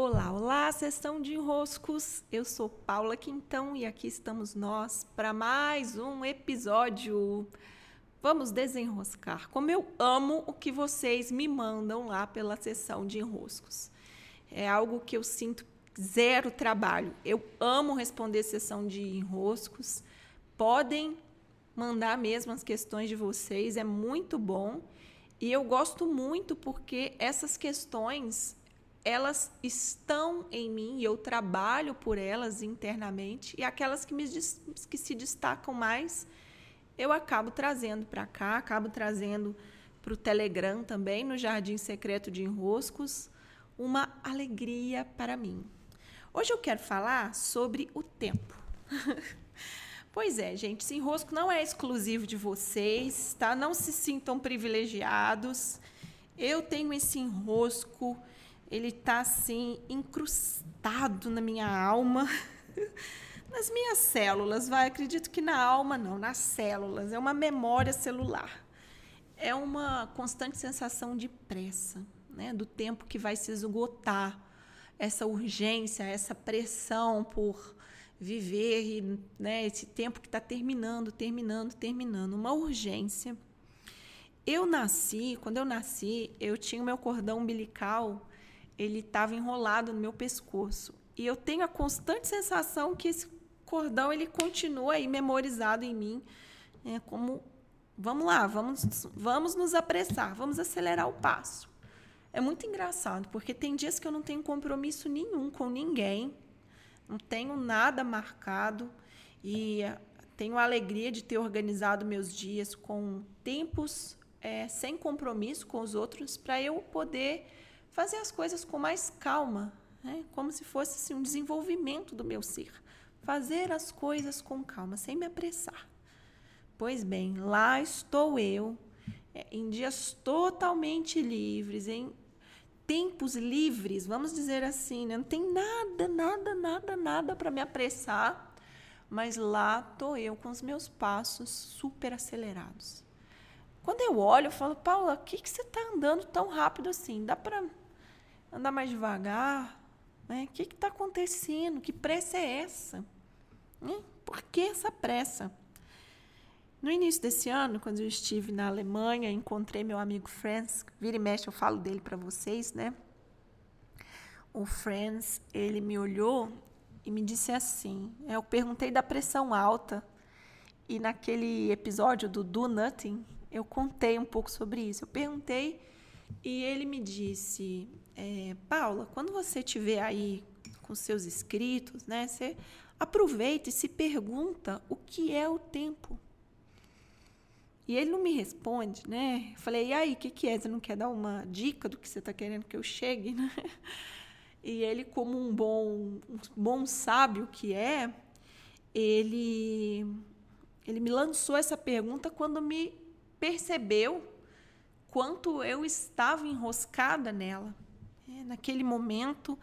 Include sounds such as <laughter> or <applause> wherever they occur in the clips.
Olá, olá, sessão de enroscos. Eu sou Paula Quintão e aqui estamos nós para mais um episódio. Vamos desenroscar. Como eu amo o que vocês me mandam lá pela sessão de enroscos. É algo que eu sinto zero trabalho. Eu amo responder sessão de enroscos. Podem mandar mesmo as questões de vocês, é muito bom. E eu gosto muito porque essas questões elas estão em mim e eu trabalho por elas internamente e aquelas que, me, que se destacam mais eu acabo trazendo para cá, acabo trazendo para o Telegram também, no Jardim Secreto de Enroscos, uma alegria para mim. Hoje eu quero falar sobre o tempo. <laughs> pois é, gente, esse enrosco não é exclusivo de vocês, tá? Não se sintam privilegiados. Eu tenho esse enrosco ele está assim incrustado na minha alma, <laughs> nas minhas células, vai, acredito que na alma não, nas células, é uma memória celular. É uma constante sensação de pressa, né, do tempo que vai se esgotar, essa urgência, essa pressão por viver e, né, esse tempo que está terminando, terminando, terminando, uma urgência. Eu nasci, quando eu nasci, eu tinha o meu cordão umbilical ele estava enrolado no meu pescoço. E eu tenho a constante sensação que esse cordão ele continua aí memorizado em mim, é como vamos lá, vamos vamos nos apressar, vamos acelerar o passo. É muito engraçado, porque tem dias que eu não tenho compromisso nenhum com ninguém, não tenho nada marcado e tenho a alegria de ter organizado meus dias com tempos é, sem compromisso com os outros para eu poder fazer as coisas com mais calma, né? como se fosse assim, um desenvolvimento do meu ser. Fazer as coisas com calma, sem me apressar. Pois bem, lá estou eu, é, em dias totalmente livres, em tempos livres, vamos dizer assim, né? não tem nada, nada, nada, nada para me apressar, mas lá estou eu com os meus passos super acelerados. Quando eu olho, eu falo, Paula, o que, que você está andando tão rápido assim? Dá para andar mais devagar? Né? O que está acontecendo? Que pressa é essa? Né? Por que essa pressa? No início desse ano, quando eu estive na Alemanha, encontrei meu amigo Franz. Vira e mexe, eu falo dele para vocês, né? O Franz, ele me olhou e me disse assim: eu perguntei da pressão alta. E naquele episódio do Do Nothing, eu contei um pouco sobre isso. Eu perguntei e ele me disse: é, Paula, quando você estiver aí com seus escritos, né, você aproveita e se pergunta o que é o tempo. E ele não me responde, né? Eu falei, e aí, o que, que é? Você não quer dar uma dica do que você está querendo que eu chegue, né? <laughs> E ele, como um bom, um bom sábio que é, ele, ele me lançou essa pergunta quando me percebeu quanto eu estava enroscada nela. Naquele momento,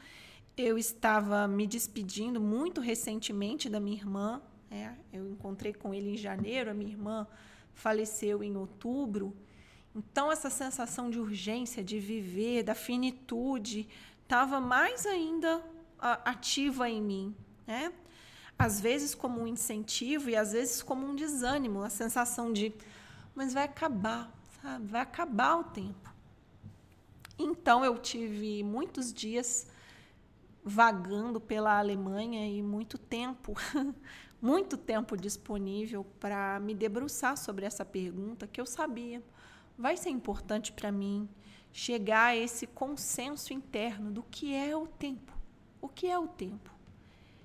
eu estava me despedindo muito recentemente da minha irmã. É, eu encontrei com ele em janeiro, a minha irmã faleceu em outubro. Então, essa sensação de urgência, de viver, da finitude, estava mais ainda ativa em mim. Né? Às vezes como um incentivo e às vezes como um desânimo, a sensação de, mas vai acabar, sabe? vai acabar o tempo. Então eu tive muitos dias vagando pela Alemanha e muito tempo, <laughs> muito tempo disponível para me debruçar sobre essa pergunta que eu sabia vai ser importante para mim chegar a esse consenso interno do que é o tempo. O que é o tempo?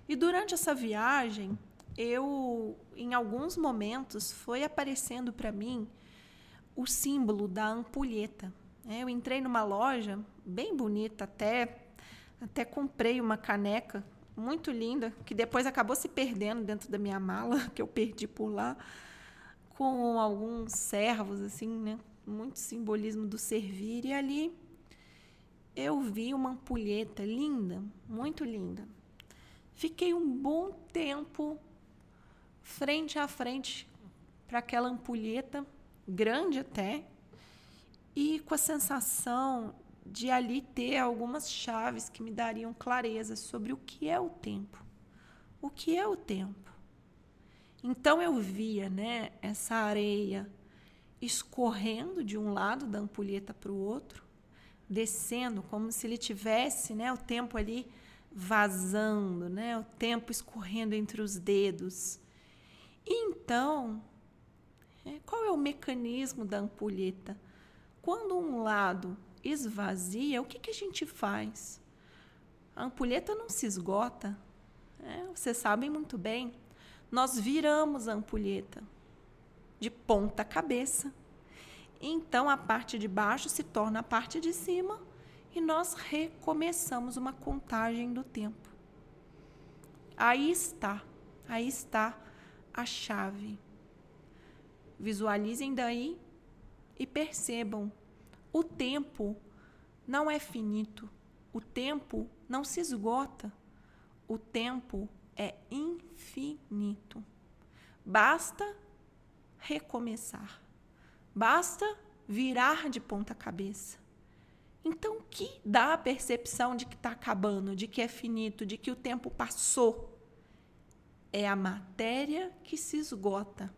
E durante essa viagem, eu em alguns momentos foi aparecendo para mim o símbolo da ampulheta. É, eu entrei numa loja bem bonita, até, até comprei uma caneca muito linda, que depois acabou se perdendo dentro da minha mala, <laughs> que eu perdi por lá, com alguns servos, assim, né? Muito simbolismo do servir. E ali eu vi uma ampulheta linda, muito linda. Fiquei um bom tempo frente a frente para aquela ampulheta, grande até, e com a sensação de ali ter algumas chaves que me dariam clareza sobre o que é o tempo. O que é o tempo? Então eu via, né, essa areia escorrendo de um lado da ampulheta para o outro, descendo como se ele tivesse, né, o tempo ali vazando, né, o tempo escorrendo entre os dedos. Então, é, qual é o mecanismo da ampulheta? Quando um lado esvazia, o que, que a gente faz? A ampulheta não se esgota. É, vocês sabem muito bem. Nós viramos a ampulheta de ponta cabeça. Então a parte de baixo se torna a parte de cima e nós recomeçamos uma contagem do tempo. Aí está, aí está a chave. Visualizem daí e percebam: o tempo não é finito, o tempo não se esgota, o tempo é infinito. Basta recomeçar, basta virar de ponta cabeça. Então, o que dá a percepção de que está acabando, de que é finito, de que o tempo passou? É a matéria que se esgota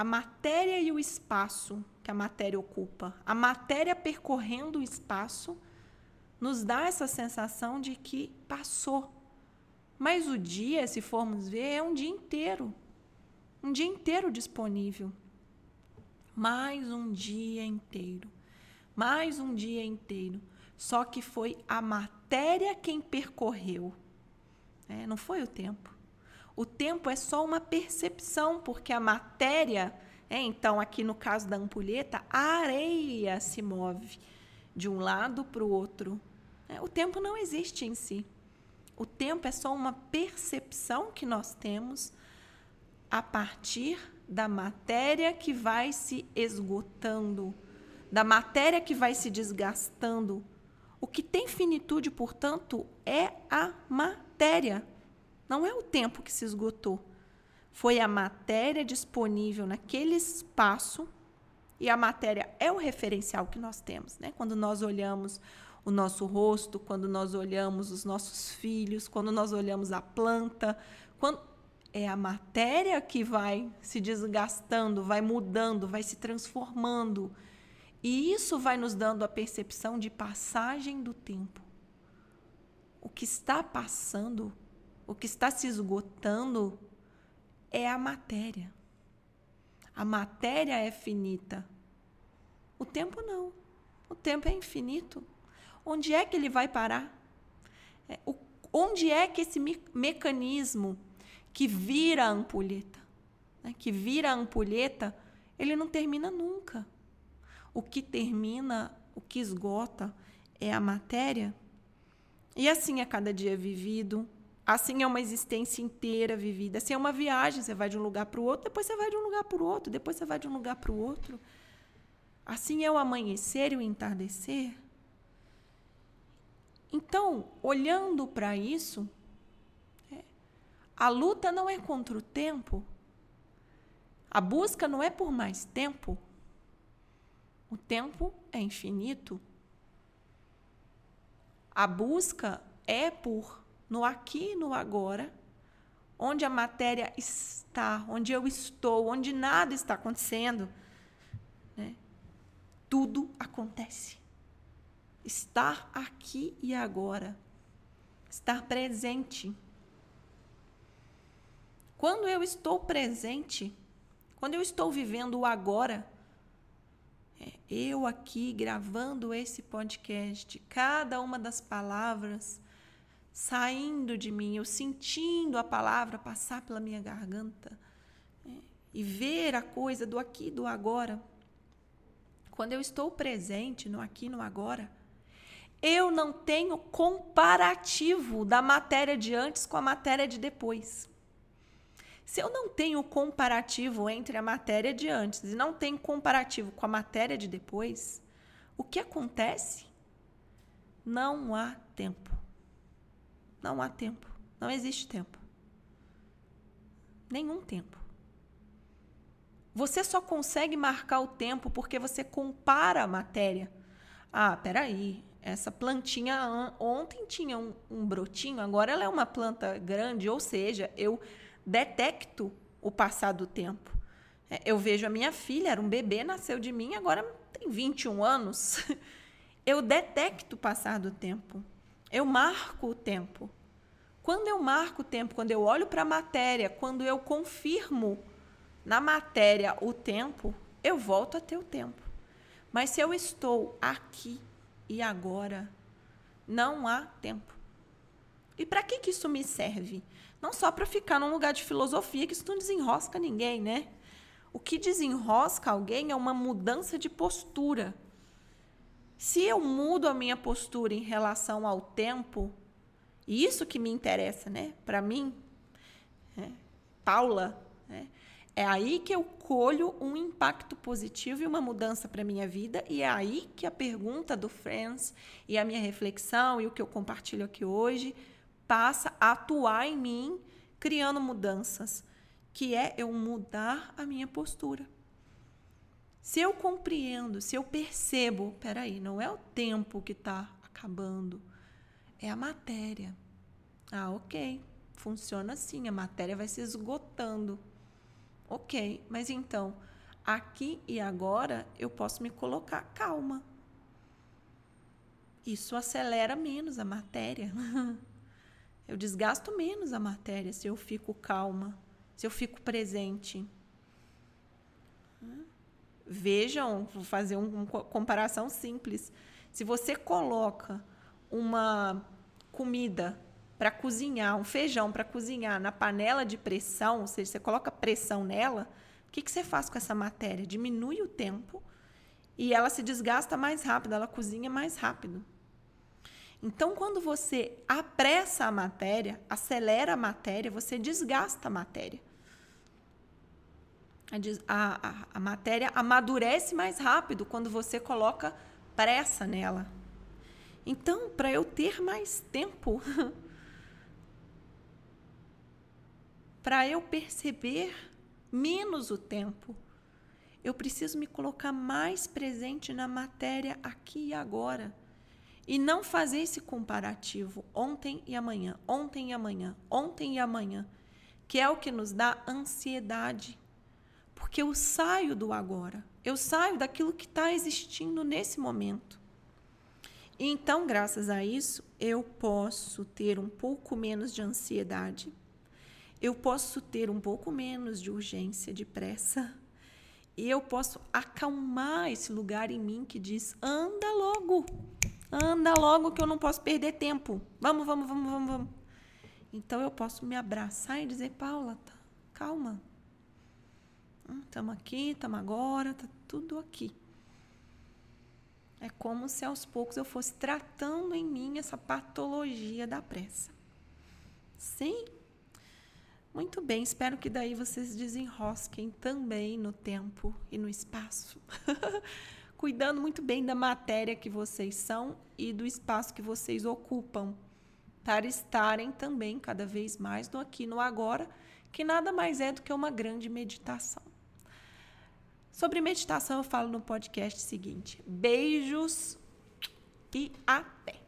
a matéria e o espaço que a matéria ocupa, a matéria percorrendo o espaço, nos dá essa sensação de que passou. Mas o dia, se formos ver, é um dia inteiro. Um dia inteiro disponível. Mais um dia inteiro. Mais um dia inteiro. Só que foi a matéria quem percorreu. É, não foi o tempo. O tempo é só uma percepção, porque a matéria, é, então, aqui no caso da ampulheta, a areia se move de um lado para o outro. É, o tempo não existe em si. O tempo é só uma percepção que nós temos a partir da matéria que vai se esgotando, da matéria que vai se desgastando. O que tem finitude, portanto, é a matéria. Não é o tempo que se esgotou. Foi a matéria disponível naquele espaço, e a matéria é o referencial que nós temos. Né? Quando nós olhamos o nosso rosto, quando nós olhamos os nossos filhos, quando nós olhamos a planta, quando é a matéria que vai se desgastando, vai mudando, vai se transformando. E isso vai nos dando a percepção de passagem do tempo. O que está passando o que está se esgotando é a matéria. A matéria é finita. O tempo não. O tempo é infinito. Onde é que ele vai parar? É, o, onde é que esse me mecanismo que vira a ampulheta, né, que vira a ampulheta, ele não termina nunca. O que termina, o que esgota é a matéria. E assim é cada dia vivido, Assim é uma existência inteira vivida. Assim é uma viagem. Você vai de um lugar para o outro, depois você vai de um lugar para o outro, depois você vai de um lugar para o outro. Assim é o amanhecer e o entardecer. Então, olhando para isso, é, a luta não é contra o tempo. A busca não é por mais tempo. O tempo é infinito. A busca é por no aqui e no agora, onde a matéria está, onde eu estou, onde nada está acontecendo, né? tudo acontece. Estar aqui e agora, estar presente. Quando eu estou presente, quando eu estou vivendo o agora, é, eu aqui gravando esse podcast, cada uma das palavras saindo de mim, eu sentindo a palavra passar pela minha garganta né? e ver a coisa do aqui e do agora. Quando eu estou presente no aqui e no agora, eu não tenho comparativo da matéria de antes com a matéria de depois. Se eu não tenho comparativo entre a matéria de antes e não tenho comparativo com a matéria de depois, o que acontece? Não há tempo. Não há tempo. Não existe tempo. Nenhum tempo. Você só consegue marcar o tempo porque você compara a matéria. Ah, peraí, essa plantinha ontem tinha um, um brotinho, agora ela é uma planta grande, ou seja, eu detecto o passar do tempo. É, eu vejo a minha filha, era um bebê, nasceu de mim, agora tem 21 anos. <laughs> Eu detecto o passar do tempo. Eu marco o tempo. Quando eu marco o tempo, quando eu olho para a matéria, quando eu confirmo na matéria o tempo, eu volto a ter o tempo. Mas se eu estou aqui e agora, não há tempo. E para que, que isso me serve? Não só para ficar num lugar de filosofia, que isso não desenrosca ninguém, né? O que desenrosca alguém é uma mudança de postura. Se eu mudo a minha postura em relação ao tempo, e isso que me interessa, né? Para mim, é, Paula, né? é aí que eu colho um impacto positivo e uma mudança para minha vida, e é aí que a pergunta do Friends e a minha reflexão e o que eu compartilho aqui hoje passa a atuar em mim, criando mudanças que é eu mudar a minha postura. Se eu compreendo, se eu percebo, peraí, não é o tempo que está acabando, é a matéria. Ah, ok, funciona assim, a matéria vai se esgotando. Ok, mas então, aqui e agora eu posso me colocar calma. Isso acelera menos a matéria. <laughs> Eu desgasto menos a matéria se eu fico calma se eu fico presente. Vejam, vou fazer uma comparação simples. Se você coloca uma comida para cozinhar, um feijão para cozinhar na panela de pressão, ou seja, você coloca pressão nela, o que, que você faz com essa matéria? Diminui o tempo e ela se desgasta mais rápido, ela cozinha mais rápido. Então, quando você apressa a matéria, acelera a matéria, você desgasta a matéria a, a, a matéria amadurece mais rápido quando você coloca pressa nela. Então, para eu ter mais tempo, <laughs> para eu perceber menos o tempo, eu preciso me colocar mais presente na matéria aqui e agora. E não fazer esse comparativo ontem e amanhã, ontem e amanhã, ontem e amanhã, que é o que nos dá ansiedade. Porque eu saio do agora, eu saio daquilo que está existindo nesse momento. Então, graças a isso, eu posso ter um pouco menos de ansiedade, eu posso ter um pouco menos de urgência, de pressa, e eu posso acalmar esse lugar em mim que diz: anda logo, anda logo que eu não posso perder tempo. Vamos, vamos, vamos, vamos, vamos. Então eu posso me abraçar e dizer: Paula, tá, calma, Estamos aqui, estamos agora, está tudo aqui. É como se aos poucos eu fosse tratando em mim essa patologia da pressa. Sim? Muito bem, espero que daí vocês desenrosquem também no tempo e no espaço. <laughs> Cuidando muito bem da matéria que vocês são e do espaço que vocês ocupam, para estarem também cada vez mais no aqui no agora, que nada mais é do que uma grande meditação. Sobre meditação, eu falo no podcast seguinte. Beijos e até!